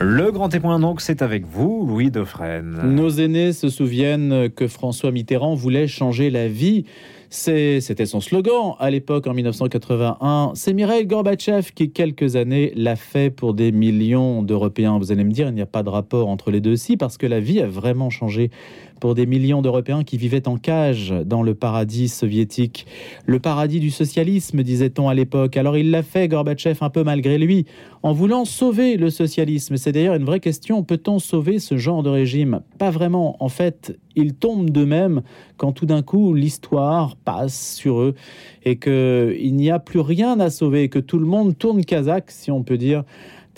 Le grand témoin, donc, c'est avec vous, Louis Dauphren. Nos aînés se souviennent que François Mitterrand voulait changer la vie c'était son slogan à l'époque, en 1981. C'est Mireille Gorbatchev qui, quelques années, l'a fait pour des millions d'Européens. Vous allez me dire, il n'y a pas de rapport entre les deux. Si, parce que la vie a vraiment changé pour des millions d'Européens qui vivaient en cage dans le paradis soviétique. Le paradis du socialisme, disait-on à l'époque. Alors il l'a fait, Gorbatchev, un peu malgré lui, en voulant sauver le socialisme. C'est d'ailleurs une vraie question. Peut-on sauver ce genre de régime? Pas vraiment. En fait, ils tombent d'eux-mêmes quand tout d'un coup l'histoire passe sur eux et qu'il n'y a plus rien à sauver, que tout le monde tourne kazakh, si on peut dire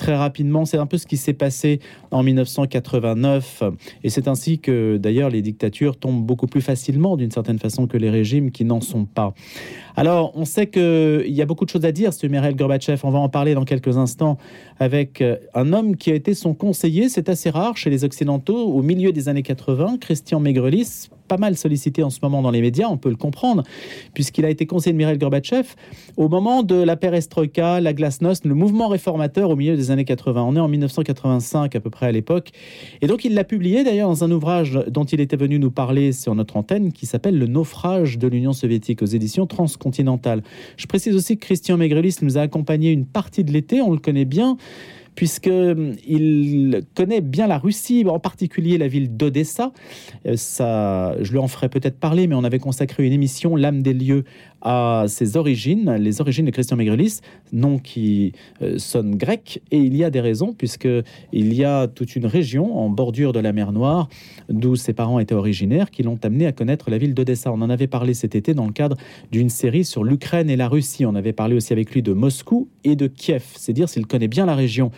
très rapidement. C'est un peu ce qui s'est passé en 1989. Et c'est ainsi que d'ailleurs les dictatures tombent beaucoup plus facilement d'une certaine façon que les régimes qui n'en sont pas. Alors on sait qu'il y a beaucoup de choses à dire sur Mikhail Gorbatchev. On va en parler dans quelques instants avec euh, un homme qui a été son conseiller. C'est assez rare chez les Occidentaux au milieu des années 80. Christian Megrelis, pas mal sollicité en ce moment dans les médias, on peut le comprendre, puisqu'il a été conseiller de Mikhail Gorbatchev au moment de la perestroïka, la glasnost, le mouvement réformateur au milieu des années 80. On est en 1985 à peu près à l'époque. Et donc il l'a publié d'ailleurs dans un ouvrage dont il était venu nous parler sur notre antenne qui s'appelle Le naufrage de l'Union soviétique aux éditions transcontinentales. Je précise aussi que Christian Megrelis nous a accompagné une partie de l'été, on le connaît bien puisqu'il connaît bien la Russie, en particulier la ville d'Odessa. Euh, je lui en ferai peut-être parler, mais on avait consacré une émission, L'âme des lieux, à ses origines, les origines de Christian Megrelis, nom qui euh, sonne grec, et il y a des raisons, puisqu'il y a toute une région en bordure de la mer Noire, d'où ses parents étaient originaires, qui l'ont amené à connaître la ville d'Odessa. On en avait parlé cet été dans le cadre d'une série sur l'Ukraine et la Russie. On avait parlé aussi avec lui de Moscou et de Kiev. C'est dire s'il connaît bien la région.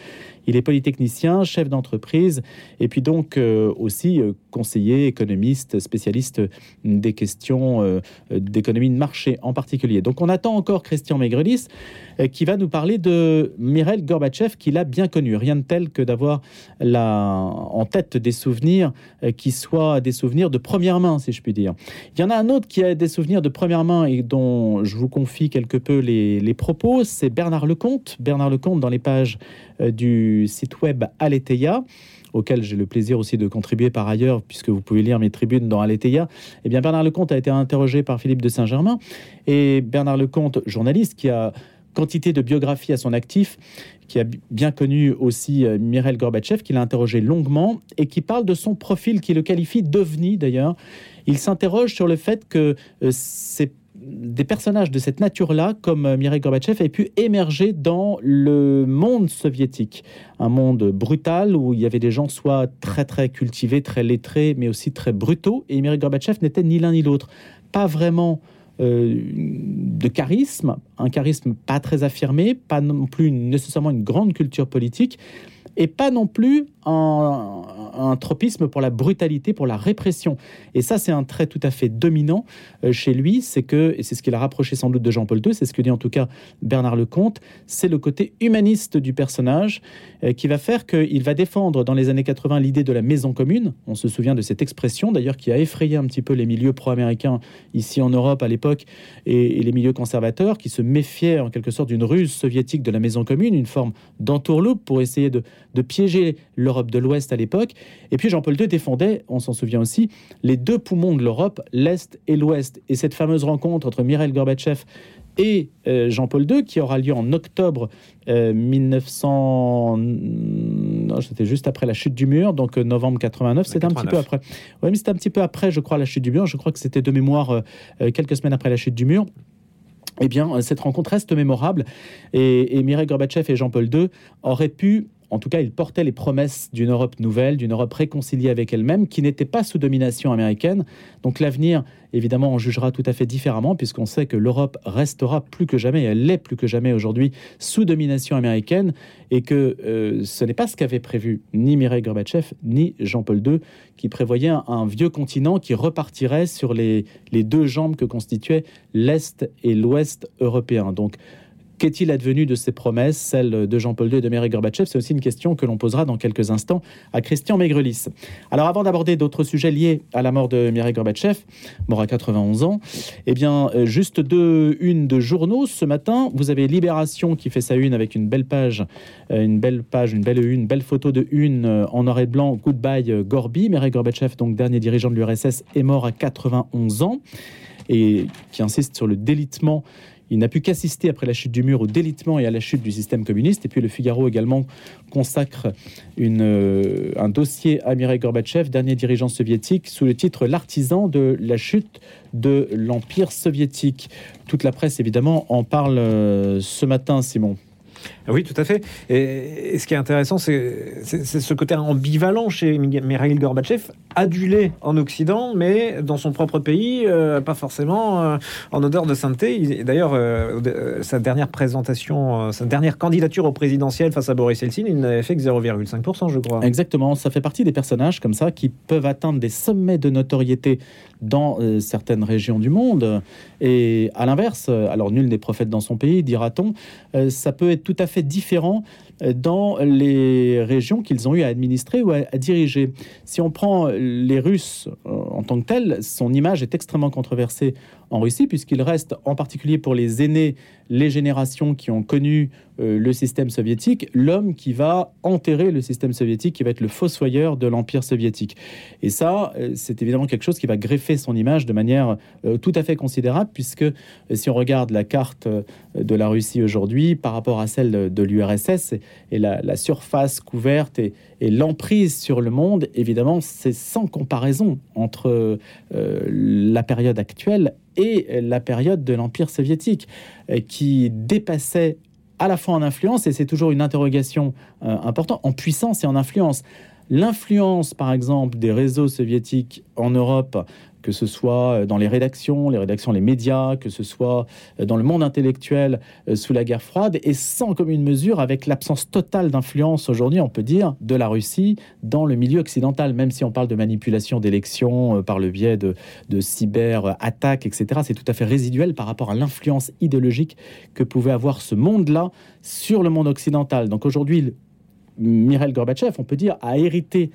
Il est polytechnicien, chef d'entreprise, et puis donc euh, aussi euh, conseiller, économiste, spécialiste des questions euh, d'économie de marché en particulier. Donc on attend encore Christian Megrelis qui va nous parler de Mirel Gorbatchev qu'il a bien connu. Rien de tel que d'avoir en tête des souvenirs qui soient des souvenirs de première main, si je puis dire. Il y en a un autre qui a des souvenirs de première main et dont je vous confie quelque peu les, les propos, c'est Bernard Lecomte. Bernard Lecomte dans les pages du site web Aletheia auquel j'ai le plaisir aussi de contribuer par ailleurs, puisque vous pouvez lire mes tribunes dans Aletheia, eh bien Bernard Lecomte a été interrogé par Philippe de Saint-Germain. Et Bernard Lecomte, journaliste qui a quantité de biographies à son actif, qui a bien connu aussi euh, Mirel Gorbatchev, qui l'a interrogé longuement et qui parle de son profil, qui le qualifie d'ovni d'ailleurs. Il s'interroge sur le fait que euh, c'est des personnages de cette nature-là, comme euh, Mireille Gorbatchev, aient pu émerger dans le monde soviétique. Un monde brutal où il y avait des gens soit très très cultivés, très lettrés, mais aussi très brutaux. Et Mireille Gorbatchev n'était ni l'un ni l'autre. Pas vraiment euh, de charisme, un charisme pas très affirmé, pas non plus nécessairement une grande culture politique, et pas non plus un, tropisme pour la brutalité, pour la répression. Et ça, c'est un trait tout à fait dominant euh, chez lui, c'est que, et c'est ce qu'il a rapproché sans doute de Jean-Paul II, c'est ce que dit en tout cas Bernard Lecomte, c'est le côté humaniste du personnage euh, qui va faire qu'il va défendre dans les années 80 l'idée de la maison commune. On se souvient de cette expression d'ailleurs qui a effrayé un petit peu les milieux pro-américains ici en Europe à l'époque et, et les milieux conservateurs qui se méfiaient en quelque sorte d'une ruse soviétique de la maison commune, une forme d'entourloupe pour essayer de de piéger l'Europe de l'Ouest à l'époque. Et puis Jean-Paul II défendait, on s'en souvient aussi, les deux poumons de l'Europe, l'Est et l'Ouest. Et cette fameuse rencontre entre Mikhail Gorbatchev et euh, Jean-Paul II, qui aura lieu en octobre 1900. Euh, c'était juste après la chute du mur, donc euh, novembre 89. C'était un petit peu après. Oui, mais c'était un petit peu après, je crois, la chute du mur. Je crois que c'était de mémoire quelques semaines après la chute du mur. Eh bien, cette rencontre reste mémorable et, et Mikhail Gorbatchev et Jean-Paul II auraient pu en tout cas, il portait les promesses d'une Europe nouvelle, d'une Europe réconciliée avec elle-même, qui n'était pas sous domination américaine. Donc l'avenir, évidemment, on jugera tout à fait différemment, puisqu'on sait que l'Europe restera plus que jamais, elle l'est plus que jamais aujourd'hui, sous domination américaine, et que euh, ce n'est pas ce qu'avait prévu ni Mireille Gorbatchev, ni Jean-Paul II, qui prévoyaient un, vieux continent qui repartirait sur les, les deux jambes que constituaient l'Est et l'Ouest européen. Donc Qu'est-il advenu de ces promesses, celles de Jean-Paul II et de Mikhail Gorbatchev? C'est aussi une question que l'on posera dans quelques instants à Christian Maigrelis. Alors avant d'aborder d'autres sujets liés à la mort de Mikhail Gorbatchev, mort à 91 ans, eh bien euh, juste deux une de journaux ce matin. Vous avez Libération qui fait sa une avec une belle page, euh, une belle page, une belle une, belle photo de une euh, en noir et blanc. Goodbye Gorby. Mikhail Gorbatchev, donc dernier dirigeant de l'URSS, est mort à 91 ans et qui insiste sur le délitement il n'a pu qu'assister après la chute du mur au délitement et à la chute du système communiste. Et puis le Figaro également consacre euh, un dossier à Mikhail Gorbatchev, dernier dirigeant soviétique, sous le titre L'artisan de la chute de l'Empire soviétique. Toute la presse, évidemment, en parle euh, ce matin, Simon. Oui, tout à fait. Et, ce qui est intéressant, c'est ce côté ambivalent chez Mikhail Gorbatchev, adulé en Occident, mais dans son propre pays, euh, pas forcément euh, en odeur de sainteté. D'ailleurs, euh, sa dernière présentation, sa dernière candidature au présidentiel face à Boris Yeltsin, il n'avait fait que 0,5%, je crois. Exactement. Ça fait partie des personnages comme ça qui peuvent atteindre des sommets de notoriété dans certaines régions du monde. Et à l'inverse, alors nul n'est prophète dans son pays, dira-t-on, ça peut être tout à fait différent dans les régions qu'ils ont eu à administrer ou à, diriger. Si on prend les Russes euh, en tant que tels, son image est extrêmement controversée en Russie, puisqu'il reste, en particulier pour les aînés, les générations qui ont connu euh, le système soviétique, l'homme qui va enterrer le système soviétique, qui va être le fossoyeur de l'Empire soviétique. Et ça, euh, c'est évidemment quelque chose qui va greffer son image de manière euh, tout à fait considérable, puisque si on regarde la carte de la Russie aujourd'hui par rapport à celle de l'URSS, et la, surface couverte et, l'emprise sur le monde, évidemment, c'est sans comparaison entre la période actuelle et la période de l'Empire soviétique, euh, qui dépassait à la fois en influence, et c'est toujours une interrogation euh, importante, en puissance et en influence. L'influence, par exemple, des réseaux soviétiques en Europe que ce soit euh, dans les rédactions, les rédactions, les médias, que ce soit euh, dans le monde intellectuel euh, sous la guerre froide, et sans commune mesure avec l'absence totale d'influence aujourd'hui, on peut dire, de la Russie dans le milieu occidental, même si on parle de manipulation d'élections par le biais de, de cyber-attaques, etc. C'est tout à fait résiduel par rapport à l'influence idéologique que pouvait avoir ce monde-là sur le monde occidental. Donc aujourd'hui, Mikhail Gorbatchev, on peut dire, a hérité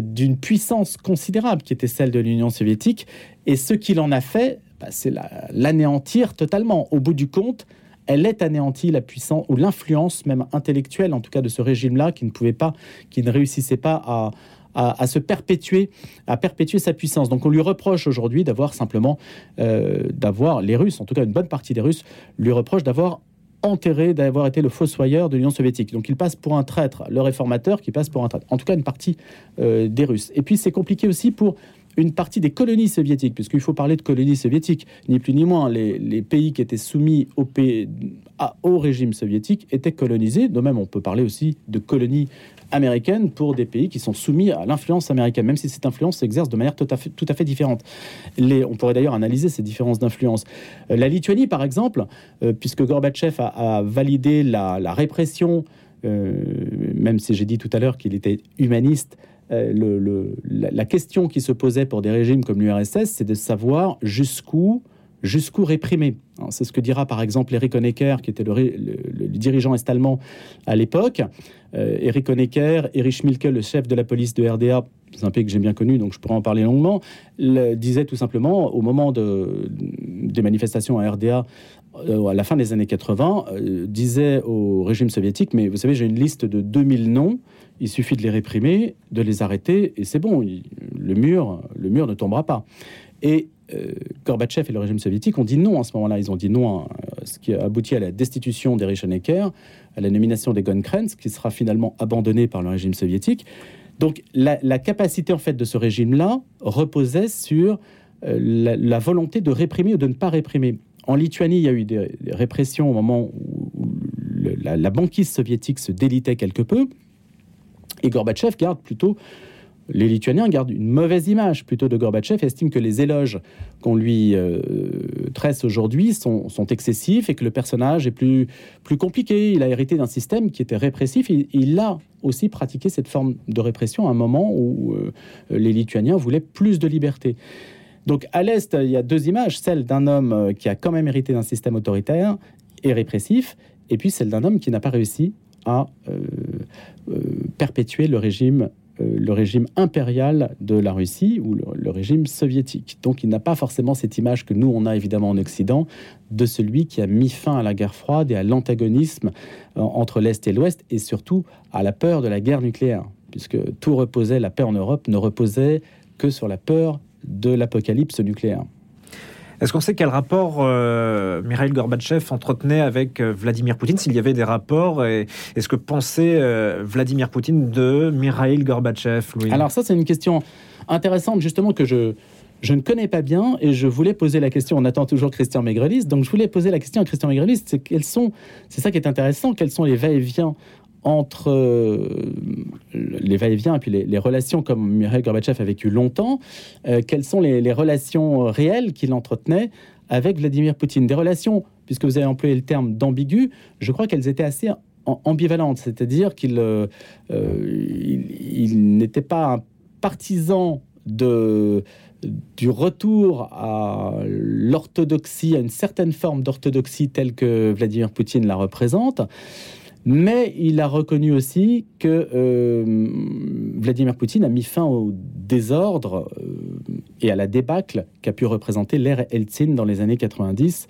d'une puissance considérable qui était celle de l'Union soviétique. Et ce qu'il en a fait, bah, c'est l'anéantir totalement. Au bout du compte, elle est anéantie, la puissance ou l'influence même intellectuelle, en tout cas de ce régime-là, qui ne pouvait pas, qui ne réussissait pas à, à, se perpétuer, à perpétuer sa puissance. Donc on lui reproche aujourd'hui d'avoir simplement, euh, d'avoir les Russes, en tout cas une bonne partie des Russes, lui reproche d'avoir enterré d'avoir été le fossoyeur de l'Union soviétique. Donc il passe pour un traître, le réformateur qui passe pour un traître. En tout cas, une partie euh, des Russes. Et puis c'est compliqué aussi pour une partie des colonies soviétiques, puisqu'il faut parler de colonies soviétiques, ni plus ni moins. Les, pays qui étaient soumis au, au régime soviétique étaient colonisés. De même, on peut parler aussi de colonies américaines pour des pays qui sont soumis à l'influence américaine, même si cette influence s'exerce de manière tout à fait, différente. Les, on pourrait d'ailleurs analyser ces différences d'influence. Euh, la Lituanie, par exemple, euh, puisque Gorbatchev a, validé la, répression, euh, même si j'ai dit tout à l'heure qu'il était humaniste, le, la, question qui se posait pour des régimes comme l'URSS, c'est de savoir jusqu'où jusqu'où réprimer. C'est ce que dira par exemple Eric Honecker, qui était le, dirigeant est-allemand à l'époque. Euh, Eric Honecker, Erich Milke, le chef de la police de RDA, c'est un pays que j'ai bien connu, donc je pourrais en parler longuement, disait tout simplement, au moment de, des manifestations à RDA, euh, à la fin des années 80, euh, disait au régime soviétique, mais vous savez, j'ai une liste de 2000 noms, il suffit de les réprimer, de les arrêter, et c'est bon, le, mur, le mur ne tombera pas. Et euh, Gorbatchev et le régime soviétique ont dit non à ce moment-là. Ils ont dit non, à, ce qui a abouti à la destitution d'Erich Honecker, à la nomination des Krenz, qui sera finalement abandonné par le régime soviétique. Donc la, capacité en fait de ce régime-là reposait sur euh, la, volonté de réprimer ou de ne pas réprimer. En Lituanie, il y a eu des, répressions au moment où, la, la banquise soviétique se délitait quelque peu, et Gorbatchev garde plutôt les Lituaniens gardent une mauvaise image plutôt de Gorbatchev estiment que les éloges qu'on lui euh, tresse aujourd'hui sont, excessifs et que le personnage est plus, compliqué. Il a hérité d'un système qui était répressif. Il, a aussi pratiqué cette forme de répression à un moment où euh, les Lituaniens voulaient plus de liberté. Donc à l'Est, il y a deux images, celle d'un homme euh, qui a quand même hérité d'un système autoritaire et répressif, et puis celle d'un homme qui n'a pas réussi à perpétuer le régime le régime impérial de la Russie ou le, régime soviétique. Donc il n'a pas forcément cette image que nous, on a évidemment en Occident, de celui qui a mis fin à la guerre froide et à l'antagonisme euh, entre l'Est et l'Ouest, et surtout à la peur de la guerre nucléaire, puisque tout reposait, la paix en Europe ne reposait que sur la peur de l'apocalypse nucléaire. Est-ce qu'on sait quel rapport euh, Mikhail Gorbatchev entretenait avec euh, Vladimir Poutine, s'il y avait des rapports, et est-ce que pensait euh, Vladimir Poutine de Mikhail Gorbatchev Alors ça, c'est une question intéressante, justement, que je, je ne connais pas bien et je voulais poser la question. On attend toujours Christian Maigrelis, donc je voulais poser la question à Christian Maigrelis. C'est quels sont, c'est ça qui est intéressant, quels sont les va-et-vient entre euh, les va-et-vient et puis les, relations comme Mikhail Gorbatchev a vécu longtemps, euh, quelles sont les, relations réelles qu'il entretenait avec Vladimir Poutine? Des relations, puisque vous avez employé le terme d'ambigu, je crois qu'elles étaient assez ambivalentes, c'est-à-dire qu'il euh, il, n'était pas un partisan du retour à l'orthodoxie, à une certaine forme d'orthodoxie telle que Vladimir Poutine la représente. Mais il a reconnu aussi que euh, Vladimir Poutine a mis fin au désordre euh, et à la débâcle qu'a pu représenter l'ère Eltsine dans les années 90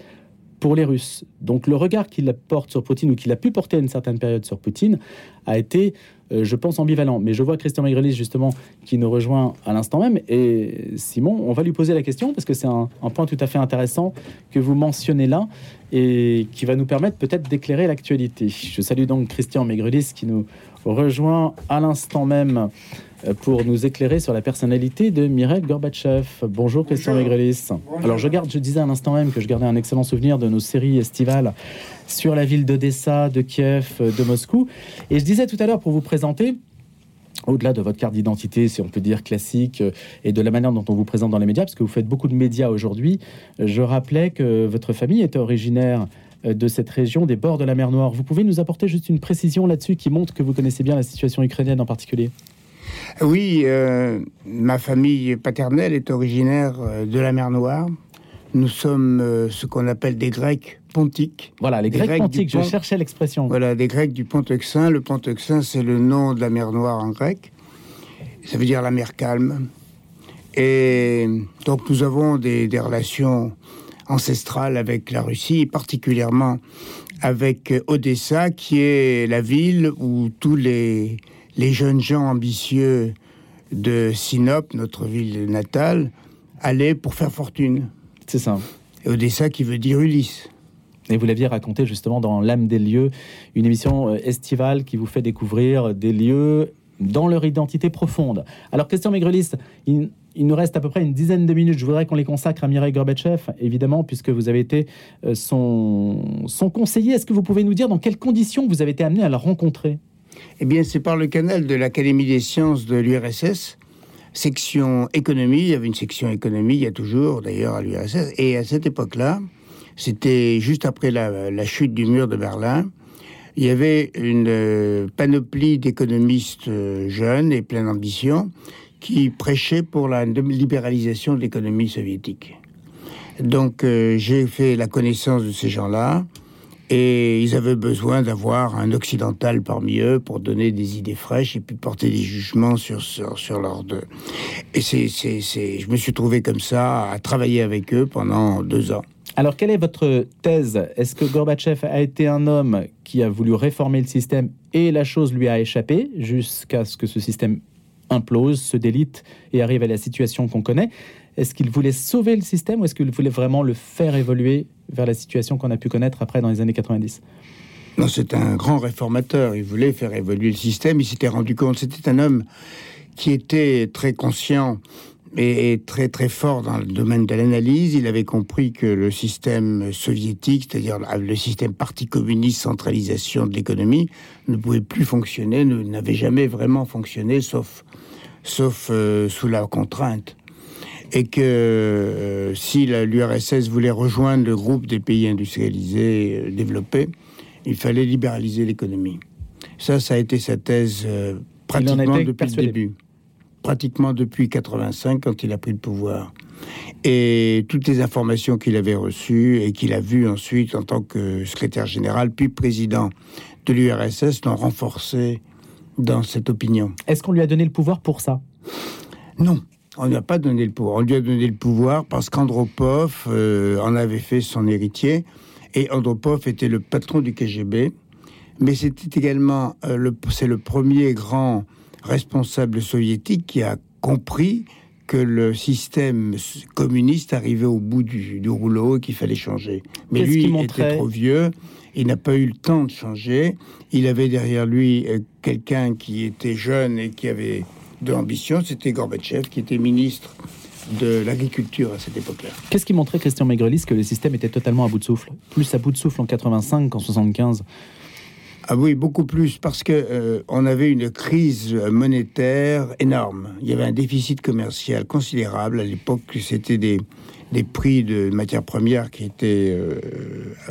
pour les Russes. Donc le regard qu'il porte sur Poutine ou qu'il a pu porter à une certaine période sur Poutine a été, euh, je pense, ambivalent. Mais je vois Christian Maigrelis justement qui nous rejoint à l'instant même. Et Simon, on va lui poser la question parce que c'est un, point tout à fait intéressant que vous mentionnez là et qui va nous permettre peut-être d'éclairer l'actualité. Je salue donc Christian Maigrelis qui nous rejoint à l'instant même pour nous éclairer sur la personnalité de Mireille Gorbatchev. Bonjour Christian Maigrelis. Alors je garde, je disais à l'instant même que je gardais un excellent souvenir de nos séries estivales sur la ville d'Odessa, de Kiev, de Moscou. Et je disais tout à l'heure pour vous présenter, au-delà de votre carte d'identité, si on peut dire classique, et de la manière dont on vous présente dans les médias, parce que vous faites beaucoup de médias aujourd'hui, je rappelais que votre famille était originaire de cette région des bords de la mer Noire. Vous pouvez nous apporter juste une précision là-dessus qui montre que vous connaissez bien la situation ukrainienne en particulier? Oui, euh, ma famille paternelle est originaire euh, de la mer Noire. Nous sommes euh, ce qu'on appelle des Grecs pontiques. Voilà, les Grecs, pontiques, je cherchais l'expression. Voilà, des Grecs du Pont-Euxin. Le Pont-Euxin, c'est le nom de la mer Noire en grec. Ça veut dire la mer calme. Et donc nous avons des, des relations ancestrales avec la Russie, particulièrement avec Odessa, qui est la ville où tous les les jeunes gens ambitieux de Sinop, notre ville natale, allaient pour faire fortune. C'est ça. Et Odessa qui veut dire Ulysse. Et vous l'aviez raconté justement dans L'âme des lieux, une émission euh, estivale qui vous fait découvrir des lieux dans leur identité profonde. Alors, Christian Maigrelis, il, nous reste à peu près une dizaine de minutes. Je voudrais qu'on les consacre à Mireille Gorbatchev, évidemment, puisque vous avez été euh, son, son conseiller. Est-ce que vous pouvez nous dire dans quelles conditions vous avez été amené à la rencontrer? Eh bien, c'est par le canal de l'Académie des sciences de l'URSS, section économie. Il y avait une section économie, il y a toujours d'ailleurs à l'URSS. Et à cette époque-là, c'était juste après la, chute du mur de Berlin. Il y avait une euh, panoplie d'économistes euh, jeunes et pleins d'ambition qui prêchaient pour la libéralisation de l'économie soviétique. Donc euh, j'ai fait la connaissance de ces gens-là. Et ils avaient besoin d'avoir un occidental parmi eux pour donner des idées fraîches et puis porter des jugements sur, sur, sur leur deux. Et c'est, c'est, c'est, je me suis trouvé comme ça à travailler avec eux pendant deux ans. Alors, quelle est votre thèse? Est-ce que Gorbatchev a été un homme qui a voulu réformer le système et la chose lui a échappé jusqu'à ce que ce système implose, se délite et arrive à la situation qu'on connaît? Est-ce qu'il voulait sauver le système ou est-ce qu'il voulait vraiment le faire évoluer vers la situation qu'on a pu connaître après dans les années 90 non, c'est un grand réformateur. Il voulait faire évoluer le système. Il s'était rendu compte. C'était un homme qui était très conscient et, très très fort dans le domaine de l'analyse. Il avait compris que le système soviétique, c'est-à-dire le système parti communiste, centralisation de l'économie, ne pouvait plus fonctionner, n'avait jamais vraiment fonctionné, sauf sauf euh, sous la contrainte et que euh, si l'URSS voulait rejoindre le groupe des pays industrialisés euh, développés, il fallait libéraliser l'économie. Ça, ça a été sa thèse euh, pratiquement depuis le début. Pratiquement depuis 85, quand il a pris le pouvoir. Et toutes les informations qu'il avait reçues et qu'il a vues ensuite en tant que secrétaire général, puis président de l'URSS, l'ont renforcé dans cette opinion. Est-ce qu'on lui a donné le pouvoir pour ça? Non. On n'a pas donné le pouvoir. On lui a donné le pouvoir parce qu'Andropov euh, en avait fait son héritier. Et Andropov était le patron du KGB. Mais c'était également euh, le, c'est le premier grand responsable soviétique qui a compris que le système communiste arrivait au bout du, du rouleau et qu'il fallait changer. Mais Qu'est-ce lui qui était trop vieux, il n'a pas eu le temps de changer. Il avait derrière lui euh, quelqu'un qui était jeune et qui avait de l'ambition, c'était Gorbatchev, qui était ministre de l'agriculture à cette époque-là. Qu'est-ce qui montrait, Christian Maigrelis, que le système était totalement à bout de souffle Plus à bout de souffle en 85 qu'en 75 Ah oui, beaucoup plus, parce que euh, on avait une crise monétaire énorme. Il y avait un déficit commercial considérable. À l'époque, c'était des, des prix de matières premières qui étaient euh,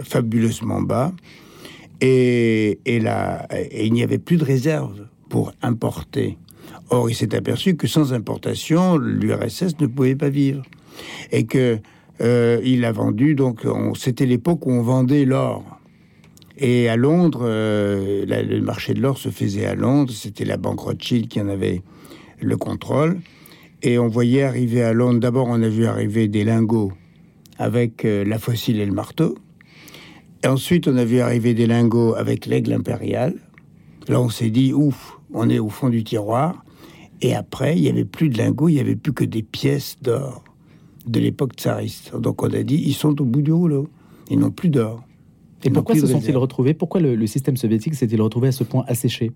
fabuleusement bas. Et, et il n'y avait plus de réserve pour importer. Or, il s'est aperçu que sans importation, l'URSS ne pouvait pas vivre. Et que euh, il a vendu, donc on- c'était l'époque où on vendait l'or. Et à Londres, euh, le marché de l'or se faisait à Londres. C'était la banque Rothschild qui en avait le contrôle. Et on voyait arriver à Londres, d'abord on a vu arriver des lingots avec euh, la fossile et le marteau. Et ensuite on a vu arriver des lingots avec l'aigle impérial. Là on s'est dit, ouf, on est au fond du tiroir. Et après, il n'y avait plus de lingots, il n'y avait plus que des pièces d'or de l'époque tsariste. Donc on a dit, ils sont au bout du rouleau. Ils n'ont plus d'or. Et pourquoi se sont-ils retrouvés? Pourquoi le, le système soviétique s'est-il retrouvé à ce point asséché?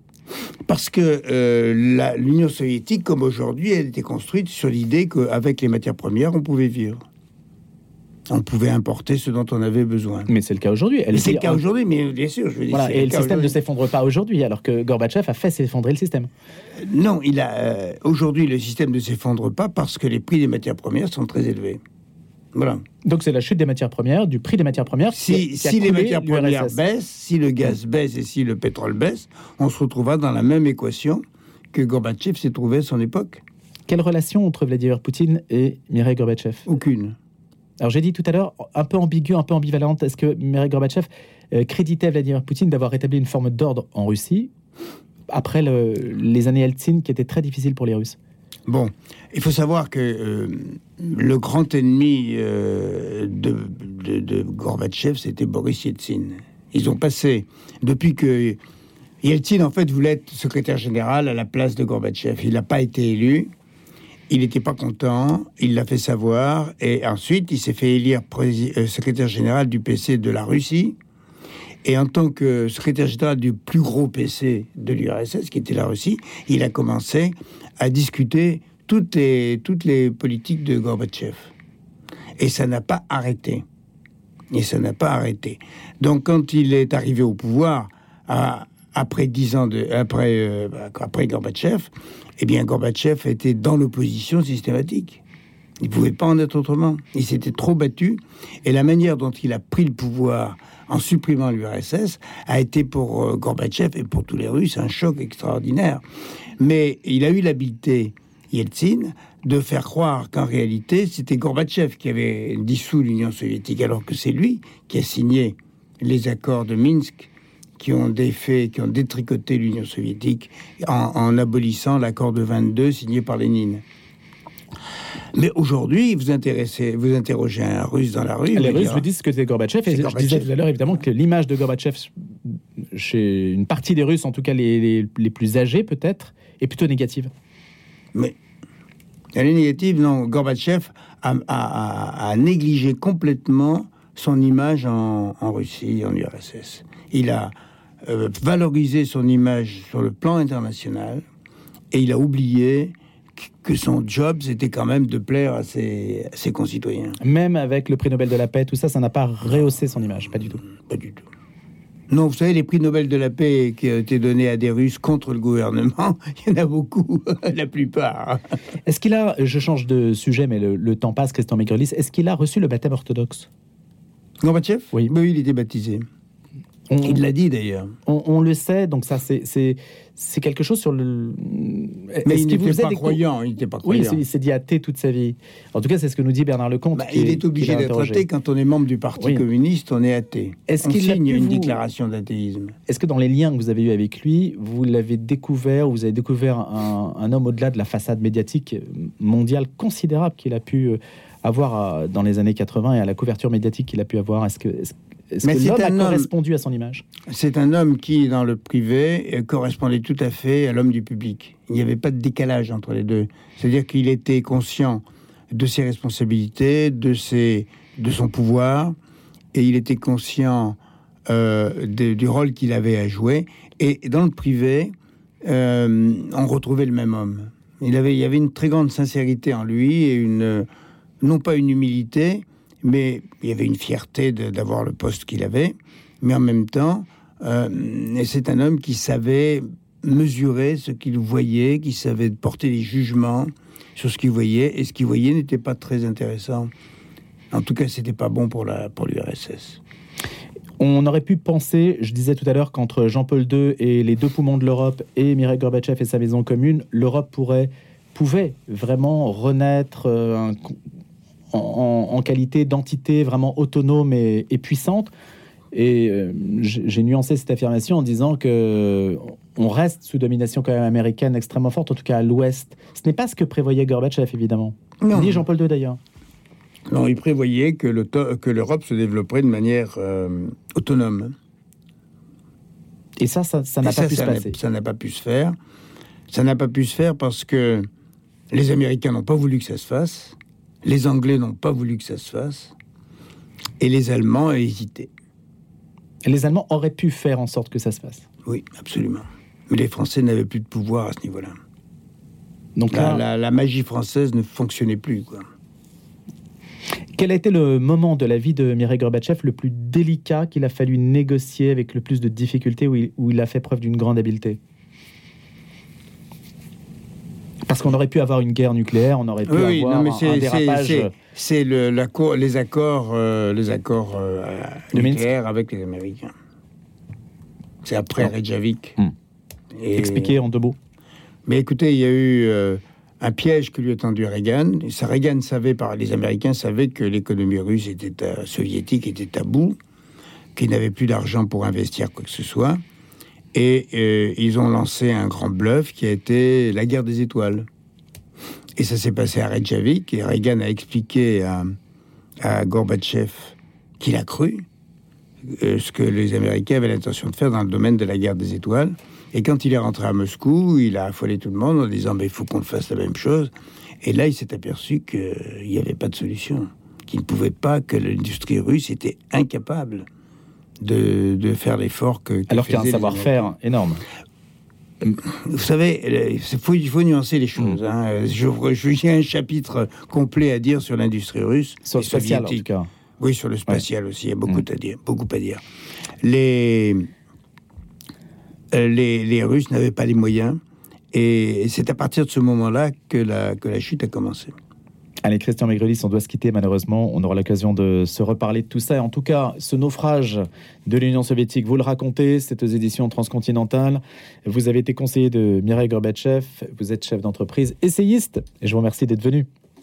Parce que euh, l'Union soviétique, comme aujourd'hui, elle était construite sur l'idée qu'avec les matières premières, on pouvait vivre. On pouvait importer ce dont on avait besoin. Mais c'est le cas aujourd'hui. C'est le cas aujourd'hui, mais bien sûr, je veux dire. Voilà, et le système ne s'effondre pas aujourd'hui, alors que Gorbatchev a fait s'effondrer le système. Non, il a euh, aujourd'hui le système ne s'effondre pas parce que les prix des matières premières sont très élevés. Voilà. Donc c'est la chute des matières premières, du prix des matières premières. qui Si, qui si les matières premières baissent, si le gaz baisse et si le pétrole baisse, on se retrouvera dans la même équation que Gorbatchev s'est trouvé à son époque. Quelle relation entre Vladimir Poutine et Mikhail Gorbatchev? Aucune. Alors j'ai dit tout à l'heure, un peu ambigu, un peu ambivalente, est-ce que Mikhail Gorbatchev euh, créditait Vladimir Poutine d'avoir rétabli une forme d'ordre en Russie après le- les années Eltsine qui étaient très difficiles pour les Russes? Bon, il faut savoir que euh, le grand ennemi euh, de, de, de Gorbatchev, c'était Boris Yeltsin. Ils ont passé, depuis que Yeltsin, en fait, voulait être secrétaire général à la place de Gorbatchev. Il n'a pas été élu. Il n'était pas content, il l'a fait savoir, et ensuite il s'est fait élire euh, secrétaire général du PC de la Russie. Et en tant que secrétaire général du plus gros PC de l'URSS, qui était la Russie, il a commencé à discuter toutes les, toutes les politiques de Gorbatchev. Et ça n'a pas arrêté. Et ça n'a pas arrêté. Donc quand il est arrivé au pouvoir, à- après dix ans de, après, euh, après Gorbatchev, eh bien Gorbatchev était dans l'opposition systématique. Il ne pouvait pas en être autrement. Il s'était trop battu. Et la manière dont il a pris le pouvoir en supprimant l'URSS a été pour euh, Gorbatchev et pour tous les Russes un choc extraordinaire. Mais il a eu l'habileté, Yeltsin, de faire croire qu'en réalité, c'était Gorbatchev qui avait dissous l'Union soviétique, alors que c'est lui qui a signé les accords de Minsk qui ont défait, qui ont détricoté l'Union soviétique en, en abolissant l'accord de 22 signé par Lénine. Mais aujourd'hui, vous intéressez, vous interrogez un Russe dans la rue, Les Russes vous disent que c'est Gorbatchev. Et C'est je Gorbatchev. disais tout à l'heure, évidemment, que l'image de Gorbatchev chez une partie des Russes, en tout cas les, les- les plus âgés peut-être, est plutôt négative. Mais elle est négative, non. Gorbatchev a, a- a- a négligé complètement son image en, en Russie, en URSS. Il a euh, valorisé son image sur le plan international et il a oublié que- son job, c'était quand même de plaire à ses, à ses concitoyens. Même avec le prix Nobel de la paix, tout ça, ça n'a pas rehaussé son image, pas du tout. Pas du tout. Non, vous savez, les prix Nobel de la paix qui ont été donnés à des Russes contre le gouvernement, il y en a beaucoup, la plupart. Est-ce qu'il a, je change de sujet, mais le, le temps passe, Christian Microlis, est-ce qu'il a reçu le baptême orthodoxe? Gorbatchev? Oui. il était baptisé. On, il l'a dit d'ailleurs. On, le sait, donc ça c'est quelque chose sur le. Mais il n'était pas, croyant, il n'était pas croyant. Oui, il s'est dit athée toute sa vie. En tout cas, c'est ce que nous dit Bernard Lecomte. Bah, il est obligé d'être athée quand on est membre du Parti communiste, on est athée. Est-ce qu'il signe une déclaration d'athéisme Est-ce que dans les liens que vous avez eus avec lui, vous l'avez découvert, vous avez découvert un, un homme au-delà de la façade médiatique mondiale considérable qu'il a pu euh, avoir euh, dans les années 80 et à la couverture médiatique qu'il a pu avoir? Est-ce que, est-ce que l'homme a correspondu à son image? C'est un homme qui, dans le privé, correspondait tout à fait à l'homme du public. Il n'y avait pas de décalage entre les deux. C'est-à-dire qu'il était conscient de ses responsabilités, de, ses, de son pouvoir, et il était conscient euh, du rôle qu'il avait à jouer. Et dans le privé, euh, on retrouvait le même homme. Il, avait, il y avait une très grande sincérité en lui et une non pas une humilité, mais il y avait une fierté d'avoir le poste qu'il avait. Mais en même temps, euh, c'est un homme qui savait mesurer ce qu'il voyait, qui savait porter des jugements sur ce qu'il voyait, et ce qu'il voyait n'était pas très intéressant. En tout cas, c'était pas bon pour la pour l'URSS. On aurait pu penser, je disais tout à l'heure, qu'entre Jean-Paul II et les deux poumons de l'Europe et Mikhail Gorbatchev et sa maison commune, l'Europe pourrait pouvait vraiment renaître euh, en, qualité d'entité vraiment autonome et, puissante. Et euh, j'ai nuancé cette affirmation en disant que on reste sous domination quand même américaine extrêmement forte, en tout cas à l'Ouest. Ce n'est pas ce que prévoyait Gorbatchev, évidemment. Ni Jean-Paul II, d'ailleurs. Non, il prévoyait que l'Europe se développerait de manière euh, autonome. Et ça, ça n'a pas pu se passer. Ça n'a pas pu se faire. Ça n'a pas pu se faire parce que les Américains n'ont pas voulu que ça se fasse. Les Anglais n'ont pas voulu que ça se fasse. Et les Allemands ont hésité. les Allemands auraient pu faire en sorte que ça se fasse. Oui, absolument. Mais les Français n'avaient plus de pouvoir à ce niveau-là. Donc la, la, magie française ne fonctionnait plus. Quoi. Quel a été le moment de la vie de Mireille Gorbatchev le plus délicat qu'il a fallu négocier avec le plus de difficultés, où il a fait preuve d'une grande habileté? Parce qu'on aurait pu avoir une guerre nucléaire, on aurait pu avoir un, dérapage. C'est le, les accords, euh, les accords euh, nucléaires avec les Américains. C'est après. Reykjavik. Hmm. Expliquez en deux mots. Mais écoutez, il y a eu euh, un piège que lui a tendu Reagan. Et ça, Reagan savait, par les Américains savaient que l'économie russe était soviétique était à bout, qu'il n'avait plus d'argent pour investir quoi que ce soit. Et euh, ils ont lancé un grand bluff qui a été la guerre des étoiles. Et ça s'est passé à Reykjavik. Et Reagan a expliqué à, Gorbatchev qu'il a cru euh, ce que les Américains avaient l'intention de faire dans le domaine de la guerre des étoiles. Et quand il est rentré à Moscou, il a affolé tout le monde en disant mais il faut qu'on fasse la même chose. Et là, il s'est aperçu qu'il n'y avait pas de solution, qu'il ne pouvait pas, que l'industrie russe était incapable de, faire l'effort que. Alors qu'il y a un savoir-faire énorme. Vous savez, il faut, il faut nuancer les choses. Mm. Hein. Je, j'ai un chapitre complet à dire sur l'industrie russe. Sur le spatial, en tout cas. Oui, sur le spatial aussi, il y a beaucoup, mm. à dire, beaucoup à dire. Les, euh, les, les Russes n'avaient pas les moyens, et c'est à partir de ce moment-là que la, que la chute a commencé. Allez, Christian Maigrelis, on doit se quitter malheureusement. On aura l'occasion de se reparler de tout ça. En tout cas, ce naufrage de l'Union soviétique, vous le racontez, c'est aux éditions transcontinentales. Vous avez été conseiller de Mireille Gorbatchev, vous êtes chef d'entreprise, essayiste, et je vous remercie d'être venu.